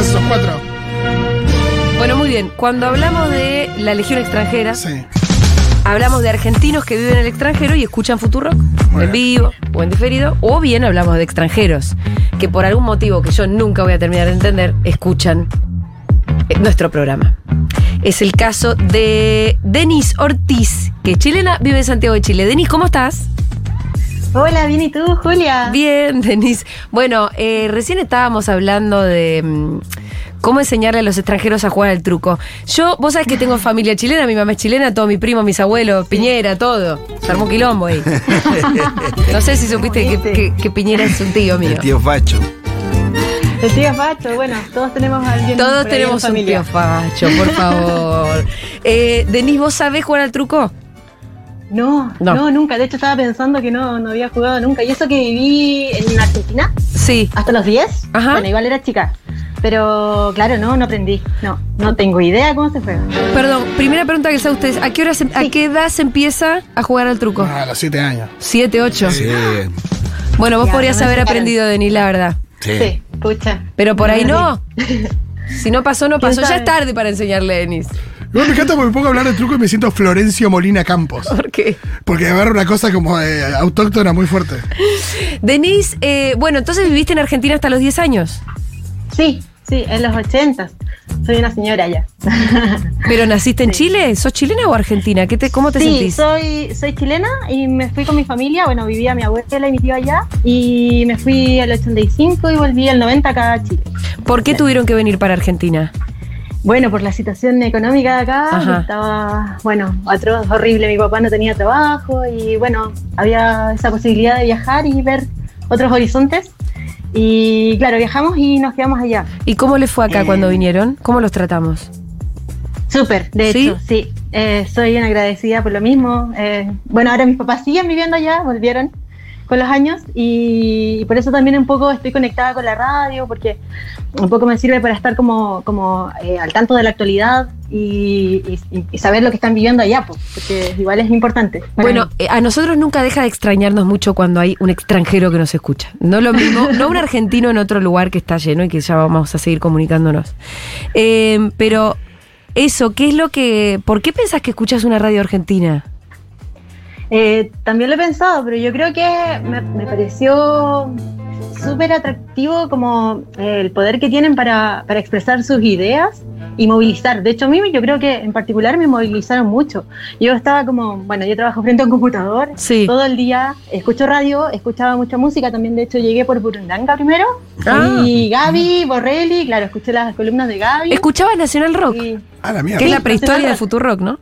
esos cuatro. Bueno, muy bien. Cuando hablamos de la Legión extranjera, Sí. hablamos de argentinos que viven en el extranjero y escuchan Futurock, Bueno. en vivo o en diferido, o bien hablamos de extranjeros que por algún motivo que yo nunca voy a terminar de entender, escuchan eh, nuestro programa. Es el caso de Denis Ortiz, que es chilena, vive en Santiago de Chile. Denis, ¿cómo estás? Hola, bien, ¿y tú, Julia? Bien, Denis. Bueno, eh, recién estábamos hablando de mm, cómo enseñarle a los extranjeros a jugar al truco. Yo, vos sabés que tengo familia chilena, mi mamá es chilena, todos mis primos, mis abuelos, Piñera, todo. Se armó quilombo ahí. No sé si supiste que, que- que Piñera es un tío mío. El tío Facho. El tío Facho, bueno, todos tenemos a alguien. Todos por ahí en tenemos un familia. tío facho, por favor. Eh, Denis, ¿vos sabés jugar al truco? No, No. no, nunca. De hecho, estaba pensando que no, no había jugado nunca. Y eso que viví en Argentina Sí. hasta los 10. Ajá. Bueno, igual era chica. Pero claro, no, no aprendí. No, no tengo idea cómo se juega. Perdón, primera pregunta que les hago a ustedes. ¿A qué, hora se- ¿A Sí. qué edad se empieza a jugar al truco? Ah, a los siete años. ¿Siete, ocho? Sí. Bueno, vos Ya, podrías no haber sacaron. aprendido, Denis, la verdad. Sí. Sí, escucha. Pero por ahí no. Si no pasó, no ¿Quién pasó. Ya es tarde para enseñarle a Denis. Luego me encanta porque me pongo a hablar de truco y me siento Florencio Molina Campos. ¿Por qué? Porque agarra una cosa como eh, autóctona muy fuerte. Denis, eh, bueno, entonces viviste en Argentina hasta los 10 años. Sí, sí, en los 80. Soy una señora ya. ¿Pero naciste en Chile? ¿Sos chilena o argentina? ¿Qué te, ¿Cómo te sí, sentís? soy, soy chilena y me fui con mi familia. Bueno, vivía mi abuela y mi tía allá. Y me fui al 85 y volví al 90 acá a Chile. ¿Por qué tuvieron que venir para Argentina? Bueno, por la situación económica de acá, Ajá. estaba, bueno, atroz, horrible. Mi papá no tenía trabajo y, bueno, había esa posibilidad de viajar y ver otros horizontes. Y, claro, viajamos y nos quedamos allá. ¿Y cómo les fue acá Eh. cuando vinieron? ¿Cómo los tratamos? Súper, de ¿Sí? hecho, sí. Eh, soy bien agradecida por lo mismo. Eh, bueno, ahora mis papás siguen viviendo allá, volvieron con los años y, y por eso también un poco estoy conectada con la radio, porque un poco me sirve para estar como, como eh, al tanto de la actualidad y, y- y saber lo que están viviendo allá, pues, porque igual es importante. Bueno, mí. eh, a nosotros nunca deja de extrañarnos mucho cuando hay un extranjero que nos escucha. No lo mismo, no un argentino en otro lugar que está lleno y que ya vamos a seguir comunicándonos. Eh, pero eso, ¿qué es lo que... ¿Por qué pensás que escuchas una radio argentina? Eh, también lo he pensado, pero yo creo que me, me pareció súper atractivo como eh, el poder que tienen para, para expresar sus ideas y movilizar. De hecho, a mí yo creo que en particular me movilizaron mucho. Yo estaba como, bueno, yo trabajo frente a un computador Sí. todo el día, escucho radio, escuchaba mucha música, también de hecho llegué por Burundanga primero, Ah. y Gaby, Borrelli, claro, escuché las columnas de Gaby. Escuchabas Nacional Rock, y- Ah, la mierda. que es la prehistoria Nacional del Rock. Futurock, ¿no?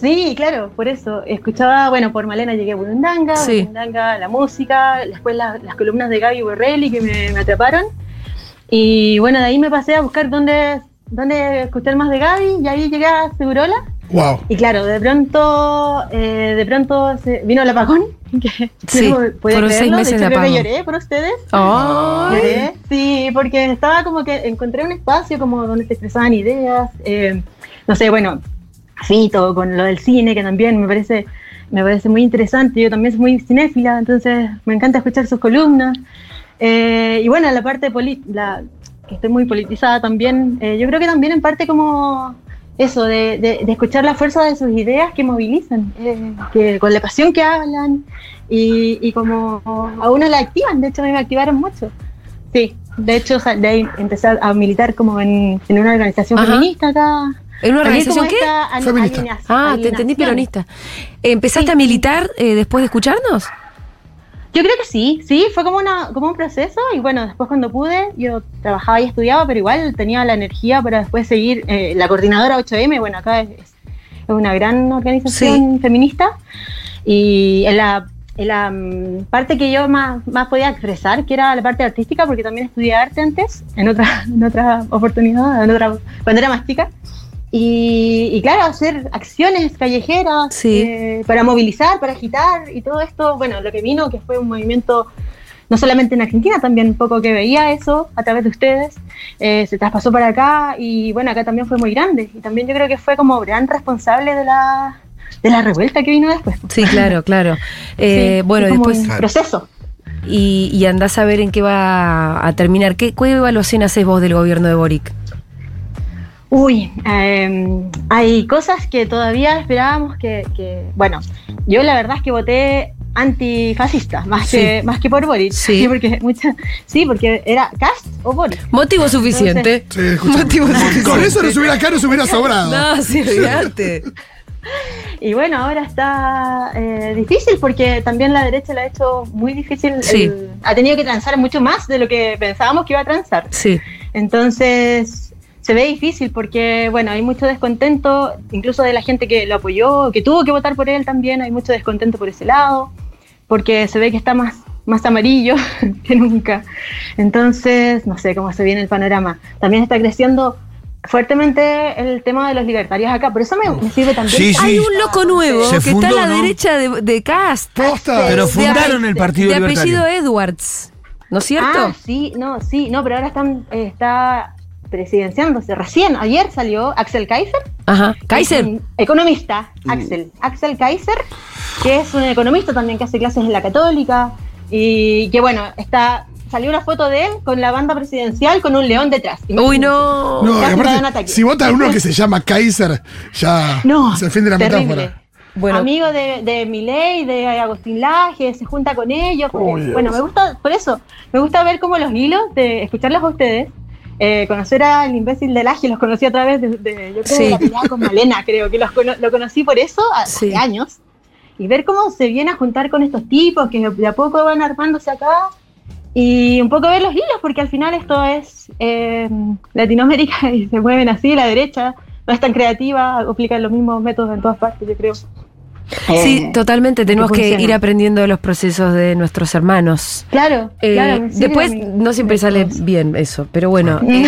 Sí, claro, por eso. Escuchaba, bueno, por Malena llegué a Burundanga, Sí. Burundanga, la música, después la- las columnas de Gaby Borrelli que me, me atraparon. Y bueno, de ahí me pasé a buscar dónde, dónde escuchar más de Gaby y ahí llegué a Segurola. Wow. Y claro, de pronto, eh, de pronto se- vino el apagón. Que Sí, no fueron seis meses de de hecho, creo que apagón. lloré por ustedes. Lloré, Sí, porque estaba como que encontré un espacio como donde se expresaban ideas, eh, no sé, bueno, Fito con lo del cine, que también me parece, me parece muy interesante, yo también soy muy cinéfila, entonces me encanta escuchar sus columnas. Eh, y bueno, la parte la, que estoy muy politizada también, eh, yo creo que también en parte como eso, de, de- de escuchar la fuerza de sus ideas que movilizan, eh, que con la pasión que hablan y, y como a uno la activan, de hecho a mí me activaron mucho. Sí, de hecho de ahí empecé a militar como en, en una organización Ajá. feminista acá. ¿En una organización qué? esta Feminista. alineación- Ah, te entendí peronista. ¿Empezaste Sí, a militar eh, después de escucharnos? Yo creo que sí, sí, fue como, una, como un proceso y bueno, después cuando pude, yo trabajaba y estudiaba, pero igual tenía la energía para después seguir eh, la coordinadora 8M, bueno, acá es, es una gran organización feminista y en la, en la mm, parte que yo más, más podía expresar, que era la parte artística, porque también estudié arte antes, en otra, en otra oportunidad, en otra, cuando era más chica. Y, y claro, hacer acciones callejeras Sí. eh, para movilizar, para agitar y todo esto, bueno, lo que vino, que fue un movimiento no solamente en Argentina, también un poco que veía eso a través de ustedes, eh, se traspasó para acá y bueno, acá también fue muy grande y también yo creo que fue como gran responsable de la, de la revuelta que vino después. Sí, claro, claro. Eh, Sí, bueno, después... un proceso. y, y andás a ver en qué va a terminar. ¿Qué, ¿Qué evaluación haces vos del gobierno de Boric? Uy, eh, hay cosas que todavía esperábamos que, que- bueno, yo la verdad es que voté antifascista, más, Sí. que, más que por Boric. Sí. porque mucha, sí, porque era Cast o Boric. Motivo suficiente. Sí, escucha. Motivo suficiente. Con eso no se hubiera no se hubiera sobrado. No, sí, olvidate. Y bueno, ahora está eh, difícil porque también la derecha lo ha hecho muy difícil. Sí. el- ha tenido que transar mucho más de lo que pensábamos que iba a transar. Sí. Entonces se ve difícil porque, bueno, hay mucho descontento, incluso de la gente que lo apoyó, que tuvo que votar por él también, hay mucho descontento por ese lado, porque se ve que está más, más amarillo que nunca. Entonces, no sé cómo se viene el panorama. También está creciendo fuertemente el tema de los libertarios acá, por eso me, me sirve también. Sí, sí. Hay un loco nuevo Se que fundó, está a la ¿no? derecha de, de Cast. Posta. Pero De fundaron el Partido De Libertario. apellido Edwards. ¿No es cierto? Ah, sí, no, sí, no, pero ahora están, eh, está presidenciándose. Recién, ayer salió Axel Kaiser, Ajá. Kaiser. economista, Mm. Axel. Axel Kaiser, que es un economista también que hace clases en la Católica. Y que bueno, está salió una foto de él con la banda presidencial con un león detrás. Uy, no. No, aparte, si vota a uno que se llama Kaiser, ya No, se defiende la terrible. metáfora. Bueno. Amigo de, de Milei, de Agustín Laje, se junta con ellos. Oh, bueno, me gusta, por eso, me gusta ver como los hilos de escucharlos a ustedes. Eh, conocer al imbécil de Laje, los conocí a través de, de- yo creo, Sí. de la pelea con Malena, creo que los cono- lo conocí por eso hace Sí. años. Y ver cómo se viene a juntar con estos tipos que de a poco van armándose acá. Y un poco ver los hilos, porque al final esto es eh, Latinoamérica y se mueven así, la derecha no es tan creativa, aplican los mismos métodos en todas partes, yo creo. Sí, Eh, totalmente. Tenemos que ir aprendiendo de los procesos de nuestros hermanos. Claro, Eh, claro. después no siempre sale bien eso, pero bueno, eh,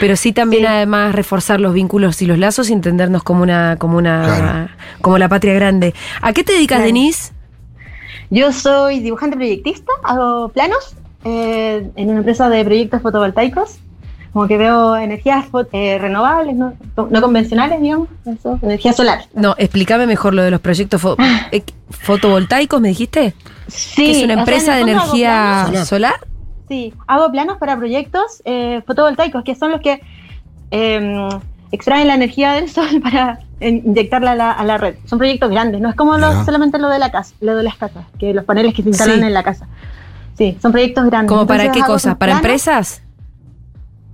pero sí también Sí. además reforzar los vínculos y los lazos y entendernos como una, como una, Claro. como la patria grande. ¿A qué te dedicas, Claro. Denise? Yo soy dibujante proyectista, hago planos eh, en una empresa de proyectos fotovoltaicos. Como que veo energías eh, renovables, no, no convencionales, digamos, eso, energía solar. No, explícame mejor lo de los proyectos fo- eh, fotovoltaicos, ¿me dijiste? Sí, ¿Que es una o sea, empresa de energía solar? Sí, hago planos para proyectos eh, fotovoltaicos, que son los que eh, extraen la energía del sol para inyectarla a la, a la red. Son proyectos grandes, no es como solamente lo de la casa, lo de las casas, que los paneles que se instalan Sí. en la casa. Sí, son proyectos grandes. ¿Como para qué cosas? ¿Para planos. empresas?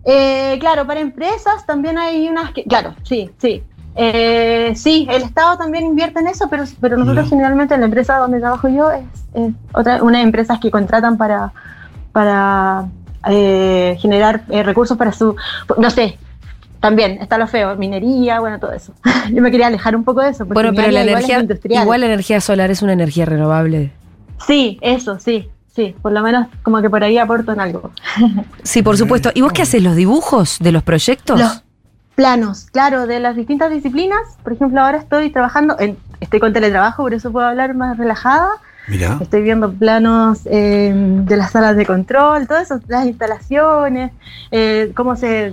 Eh, claro, para empresas también hay unas que, claro, sí, sí. Eh, sí, el Estado también invierte en eso, pero, pero nosotros generalmente en la empresa donde trabajo yo es, es otra, una empresas que contratan para, para eh, generar eh, recursos para su, no sé, también está lo feo, minería, bueno, todo eso. Yo me quería alejar un poco de eso. porque Bueno, pero la igual energía, industrial. igual la energía solar es una energía renovable. Sí, eso, sí, sí, por lo menos como que por ahí aporto en algo. Sí, por supuesto. ¿Y vos qué haces? ¿Los dibujos de los proyectos? Los planos, claro, de las distintas disciplinas. Por ejemplo, ahora estoy trabajando, en, estoy con teletrabajo, por eso puedo hablar más relajada. Mira. Estoy viendo planos eh, de las salas de control, todo eso, las instalaciones, eh, cómo se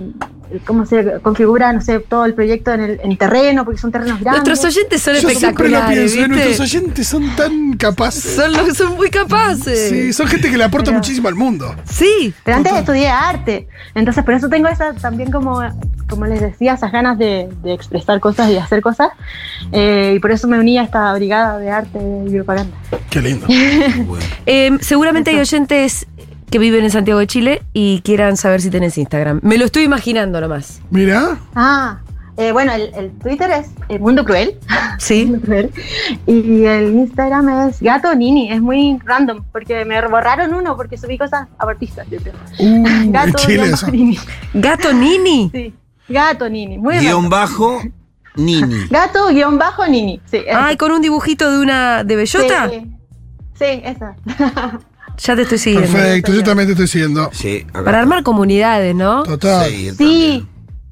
cómo se configura, no sé, todo el proyecto en el en terreno, porque son terrenos grandes. Nuestros oyentes son Yo siempre lo espectaculares, pienso, ¿eh? nuestros oyentes son tan capaces. Son, lo- son muy capaces. Sí, son gente que le aporta Pero- muchísimo al mundo. Sí. Pero antes Total. estudié arte, entonces por eso tengo esa también como, como les decía, esas ganas de, de expresar cosas y de hacer cosas, eh, y por eso me uní a esta brigada de arte y propaganda. Qué lindo. Bueno. Eh, seguramente hay oyentes que viven en Santiago de Chile y quieran saber si tenés Instagram. Me lo estoy imaginando nomás. Mira, Ah, eh, bueno, el, el Twitter es eh, Mundo Cruel, Sí. Mundo Cruel, y el Instagram es Gato Nini, es muy random, porque me borraron uno porque subí cosas abortistas, yo creo. uh, Gato Chile Nini, Gato Nini. sí, Gato Nini, muy Guión bajo, Nini. Gato guion bajo Nini, sí. Ay, con un dibujito de una de bellota. Sí, sí, esa. Ya te estoy siguiendo. Perfecto, yo también te estoy siguiendo. Sí, acá Para está. armar comunidades, ¿no? Total. Sí.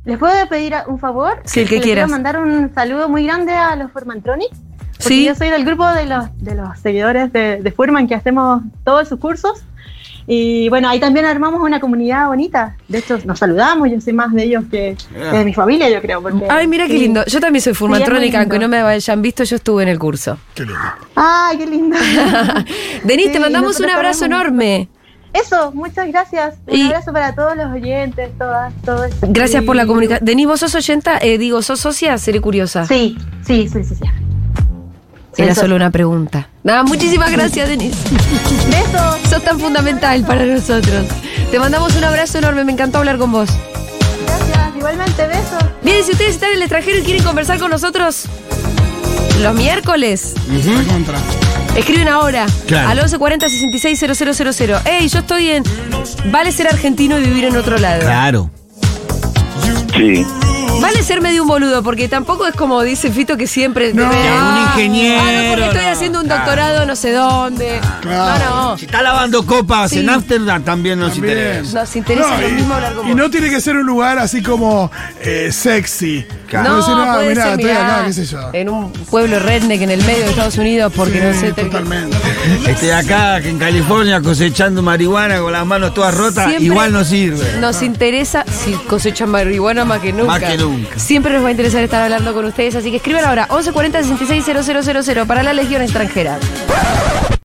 ¿Les puedo pedir un favor? Sí, el que Les quieras. Quiero mandar un saludo muy grande a los Formantronics. Porque Sí. yo soy del grupo de los, de los seguidores de, de Furman que hacemos todos sus cursos. Y bueno, ahí también armamos una comunidad bonita. De hecho, nos saludamos, yo sé más de ellos que, que de mi familia, yo creo. porque- Ay, mira qué sí. lindo. Yo también soy furmatrónica, Sí, aunque no me hayan visto, yo estuve en el curso. Qué lindo. Ay, qué lindo. Denise, Sí, te mandamos un abrazo enorme. Eso, muchas gracias. Un Y- abrazo para todos los oyentes, todas, todos. Gracias por la comunicación. Denise, vos sos oyenta, eh, digo, sos socia, seré curiosa. Sí, sí, sí, sí. Era Eso. solo una pregunta. Nada, muchísimas gracias, Denise. Besos. Sos tan fundamental para nosotros. Te mandamos un abrazo enorme, me encantó hablar con vos. Gracias. Igualmente, besos. Bien, si ustedes están en el extranjero y quieren conversar con nosotros los miércoles, Contra. escriben ahora Claro. al 1140 660000. Ey, yo estoy en. Vale ser argentino y vivir en otro lado. Claro. Sí. Vale ser medio un boludo, porque tampoco es como dice Fito que siempre. No. te un "Ah, ingeniero, ah, no, porque estoy haciendo un claro. doctorado no sé dónde. Claro. No, no. Si está lavando copas Sí. en Ámsterdam, también nos También. interesa. Nos interesa No, lo y- mismo hablar con Y vos. no tiene que ser un lugar así como eh, sexy. Claro. No, decir, ah, puede mirá, ser, estoy mirá, acá, qué sé yo. en un pueblo redneck en el medio de Estados Unidos porque Sí, no sé. te- totalmente. De acá, que en California, cosechando marihuana con las manos todas rotas, Siempre igual no sirve. Nos interesa, si cosechan marihuana más que nunca. Más que Siempre nos va a interesar estar hablando con ustedes, así que escriban ahora 1140 660000 para la Legión extranjera.